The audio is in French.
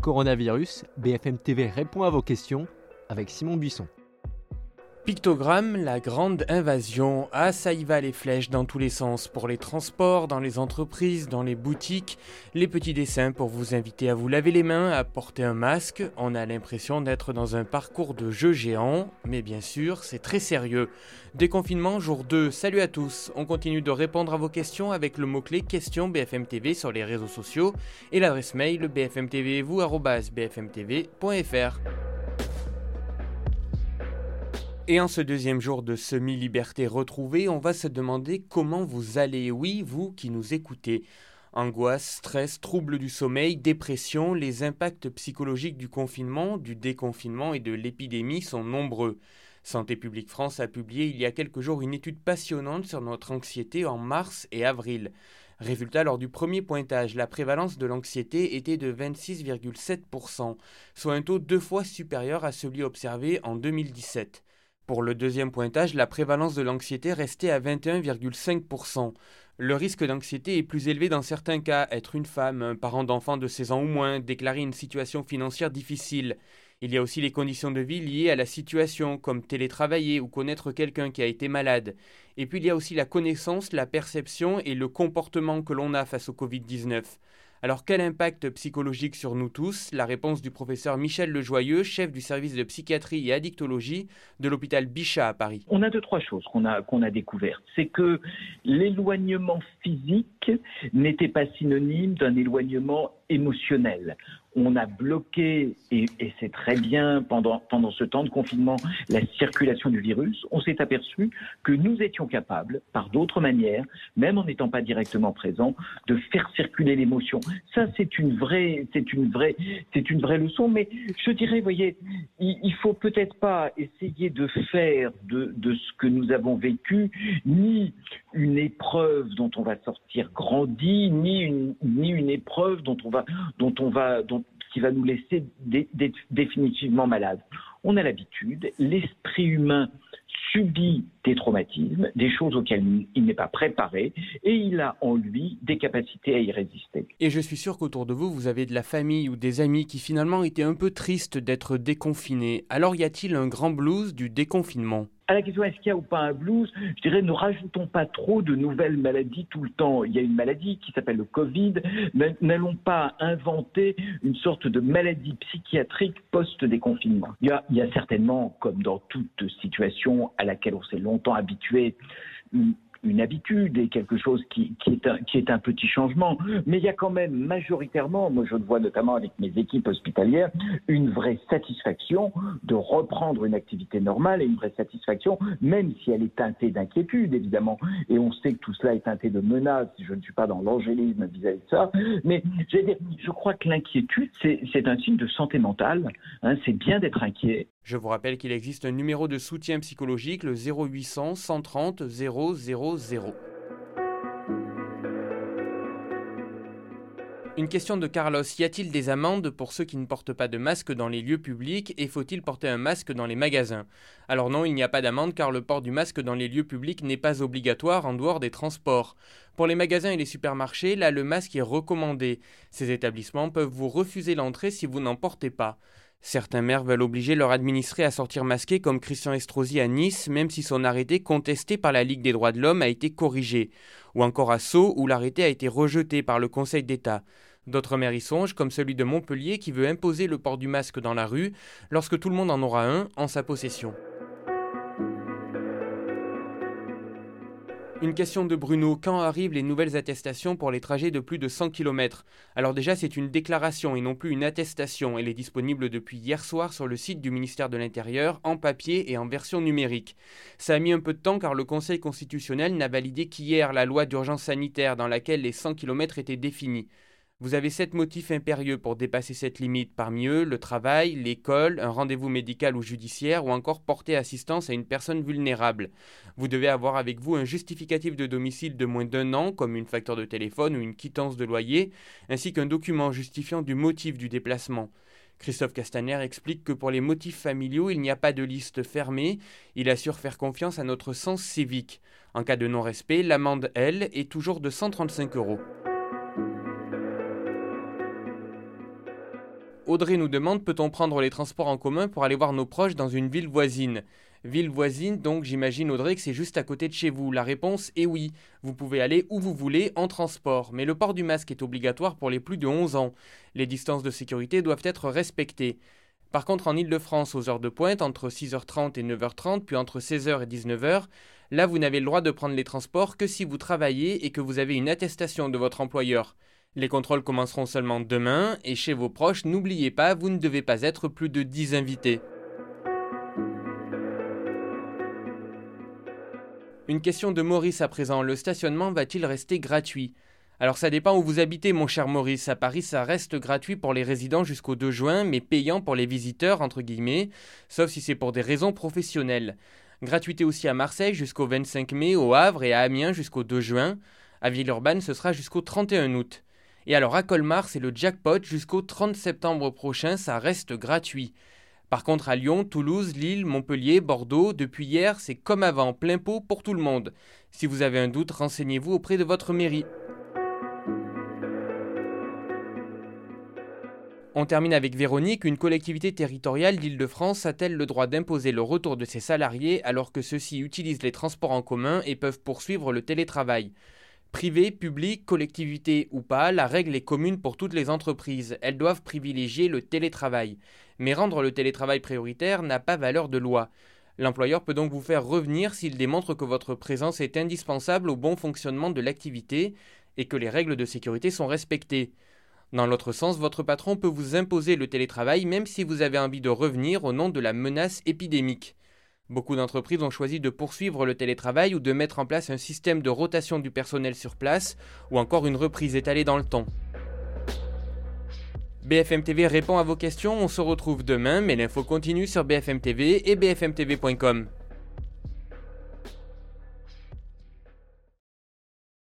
Coronavirus, BFM TV répond à vos questions avec Simon Buisson. Pictogramme, la grande invasion. Ah, ça y va les flèches dans tous les sens. Pour les transports, dans les entreprises, dans les boutiques. Les petits dessins pour vous inviter à vous laver les mains, à porter un masque. On a l'impression d'être dans un parcours de jeu géant. Mais bien sûr, c'est très sérieux. Déconfinement jour 2. Salut à tous. On continue de répondre à vos questions avec le mot-clé question BFM TV sur les réseaux sociaux et l'adresse mail bfmtv.fr. Et en ce deuxième jour de semi-liberté retrouvée, on va se demander comment vous allez, oui, vous qui nous écoutez. Angoisse, stress, troubles du sommeil, dépression, les impacts psychologiques du confinement, du déconfinement et de l'épidémie sont nombreux. Santé publique France a publié il y a quelques jours une étude passionnante sur notre anxiété en mars et avril. Résultat, lors du premier pointage, la prévalence de l'anxiété était de 26,7%, soit un taux deux fois supérieur à celui observé en 2017. Pour le deuxième pointage, la prévalence de l'anxiété restait à 21,5%. Le risque d'anxiété est plus élevé dans certains cas, être une femme, un parent d'enfant de 16 ans ou moins, déclarer une situation financière difficile. Il y a aussi les conditions de vie liées à la situation, comme télétravailler ou connaître quelqu'un qui a été malade. Et puis il y a aussi la connaissance, la perception et le comportement que l'on a face au Covid-19. Alors quel impact psychologique sur nous tous? La réponse du professeur Michel Lejoyeux, chef du service de psychiatrie et addictologie de l'hôpital Bichat à Paris. On a deux, trois choses qu'on a, qu'on a découvertes. C'est que l'éloignement physique n'était pas synonyme d'un éloignement émotionnel on a bloqué, et, c'est très bien pendant, pendant ce temps de confinement, la circulation du virus, on s'est aperçu que nous étions capables, par d'autres manières, même en n'étant pas directement présents, de faire circuler l'émotion. Ça, c'est une vraie, c'est une vraie, c'est une vraie leçon. Mais je dirais, voyez, il, il faut peut-être pas essayer de faire de, de ce que nous avons vécu ni une épreuve dont on va sortir grandi, ni une, ni une épreuve dont on va, dont on va, dont, qui va nous laisser définitivement malades. On a l'habitude, l'esprit humain subit des traumatismes, des choses auxquelles il n'est pas préparé, et il a en lui des capacités à y résister. Et je suis sûr qu'autour de vous, vous avez de la famille ou des amis qui finalement étaient un peu tristes d'être déconfinés. Alors y a-t-il un grand blues du déconfinement? À la question est-ce qu'il y a ou pas un blues, je dirais ne rajoutons pas trop de nouvelles maladies tout le temps. Il y a une maladie qui s'appelle le Covid. N'allons pas inventer une sorte de maladie psychiatrique post-déconfinement. Il y, a, certainement, comme dans toute situation à laquelle on s'est longtemps habitué, habitude et quelque chose qui, qui, est un, qui est un petit changement. Mais il y a quand même majoritairement, moi je le vois notamment avec mes équipes hospitalières, une vraie satisfaction de reprendre une activité normale et une vraie satisfaction, même si elle est teintée d'inquiétude évidemment. Et on sait que tout cela est teinté de menaces, je ne suis pas dans l'angélisme vis-à-vis de ça. Mais je crois que l'inquiétude, c'est un signe de santé mentale. Hein, c'est bien d'être inquiet. Je vous rappelle qu'il existe un numéro de soutien psychologique, le 0800 130 000. Une question de Carlos. Y a-t-il des amendes pour ceux qui ne portent pas de masque dans les lieux publics et faut-il porter un masque dans les magasins? Alors non, il n'y a pas d'amende car le port du masque dans les lieux publics n'est pas obligatoire en dehors des transports. Pour les magasins et les supermarchés, là le masque est recommandé. Ces établissements peuvent vous refuser l'entrée si vous n'en portez pas. Certains maires veulent obliger leur administré à sortir masqué comme Christian Estrosi à Nice, même si son arrêté contesté par la Ligue des droits de l'homme a été corrigé, ou encore à Sceaux où l'arrêté a été rejeté par le Conseil d'État. D'autres maires y songent, comme celui de Montpellier qui veut imposer le port du masque dans la rue lorsque tout le monde en aura un en sa possession. Une question de Bruno. Quand arrivent les nouvelles attestations pour les trajets de plus de 100 km Alors déjà, c'est une déclaration et non plus une attestation. Elle est disponible depuis hier soir sur le site du ministère de l'Intérieur, en papier et en version numérique. Ça a mis un peu de temps car le Conseil constitutionnel n'a validé qu'hier la loi d'urgence sanitaire dans laquelle les 100 km étaient définis. Vous avez sept motifs impérieux pour dépasser cette limite, parmi eux le travail, l'école, un rendez-vous médical ou judiciaire ou encore porter assistance à une personne vulnérable. Vous devez avoir avec vous un justificatif de domicile de moins d'un an, comme une facture de téléphone ou une quittance de loyer, ainsi qu'un document justifiant du motif du déplacement. Christophe Castaner explique que pour les motifs familiaux, il n'y a pas de liste fermée. Il assure faire confiance à notre sens civique. En cas de non-respect, l'amende, elle, est toujours de 135 euros. Audrey nous demande peut-on prendre les transports en commun pour aller voir nos proches dans une ville voisine? Ville voisine, donc j'imagine Audrey que c'est juste à côté de chez vous. La réponse est oui. Vous pouvez aller où vous voulez en transport, mais le port du masque est obligatoire pour les plus de 11 ans. Les distances de sécurité doivent être respectées. Par contre, en Ile-de-France, aux heures de pointe, entre 6h30 et 9h30, puis entre 16h et 19h, là vous n'avez le droit de prendre les transports que si vous travaillez et que vous avez une attestation de votre employeur. Les contrôles commenceront seulement demain, et chez vos proches, n'oubliez pas, vous ne devez pas être plus de 10 invités. Une question de Maurice à présent. Le stationnement va-t-il rester gratuit? Alors ça dépend où vous habitez, mon cher Maurice. À Paris, ça reste gratuit pour les résidents jusqu'au 2 juin, mais payant pour les visiteurs, entre guillemets, sauf si c'est pour des raisons professionnelles. Gratuité aussi à Marseille jusqu'au 25 mai, au Havre et à Amiens jusqu'au 2 juin. À Villeurbanne, ce sera jusqu'au 31 août. Et alors à Colmar, c'est le jackpot jusqu'au 30 septembre prochain, ça reste gratuit. Par contre, à Lyon, Toulouse, Lille, Montpellier, Bordeaux, depuis hier, c'est comme avant, plein pot pour tout le monde. Si vous avez un doute, renseignez-vous auprès de votre mairie. On termine avec Véronique. Une collectivité territoriale d'Île-de-France a-t-elle le droit d'imposer le retour de ses salariés alors que ceux-ci utilisent les transports en commun et peuvent poursuivre le télétravail? Privé, public, collectivité ou pas, la règle est commune pour toutes les entreprises. Elles doivent privilégier le télétravail. Mais rendre le télétravail prioritaire n'a pas valeur de loi. L'employeur peut donc vous faire revenir s'il démontre que votre présence est indispensable au bon fonctionnement de l'activité et que les règles de sécurité sont respectées. Dans l'autre sens, votre patron peut vous imposer le télétravail même si vous avez envie de revenir au nom de la menace épidémique. Beaucoup d'entreprises ont choisi de poursuivre le télétravail ou de mettre en place un système de rotation du personnel sur place ou encore une reprise étalée dans le temps. BFM TV répond à vos questions, on se retrouve demain, mais l'info continue sur BFM TV et bfmtv.com.